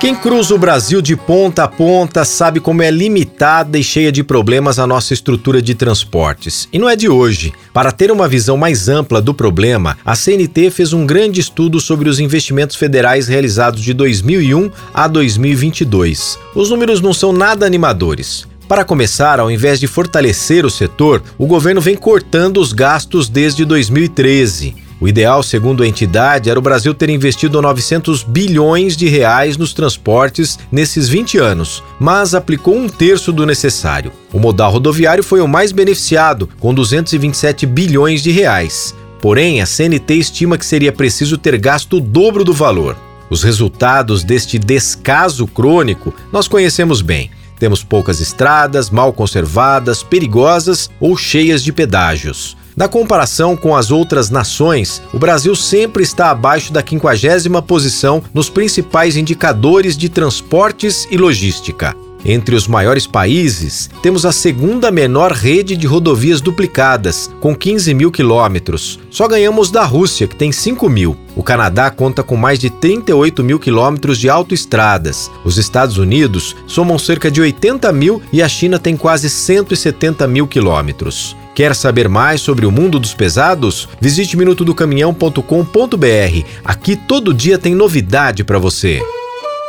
Quem cruza o Brasil de ponta a ponta sabe como é limitada e cheia de problemas a nossa estrutura de transportes. E não é de hoje. Para ter uma visão mais ampla do problema, a CNT fez um grande estudo sobre os investimentos federais realizados de 2001 a 2022. Os números não são nada animadores. Para começar, ao invés de fortalecer o setor, o governo vem cortando os gastos desde 2013. O ideal, segundo a entidade, era o Brasil ter investido 900 bilhões de reais nos transportes nesses 20 anos, mas aplicou um terço do necessário. O modal rodoviário foi o mais beneficiado, com 227 bilhões de reais. Porém, a CNT estima que seria preciso ter gasto o dobro do valor. Os resultados deste descaso crônico nós conhecemos bem. Temos poucas estradas, mal conservadas, perigosas ou cheias de pedágios. Na comparação com as outras nações, o Brasil sempre está abaixo da 50 posição nos principais indicadores de transportes e logística. Entre os maiores países, temos a segunda menor rede de rodovias duplicadas, com 15 mil quilômetros. Só ganhamos da Rússia, que tem 5 mil. O Canadá conta com mais de 38 mil quilômetros de autoestradas. Os Estados Unidos somam cerca de 80 mil e a China tem quase 170 mil quilômetros. Quer saber mais sobre o mundo dos pesados? Visite minutodocaminhão.com.br. Aqui todo dia tem novidade para você.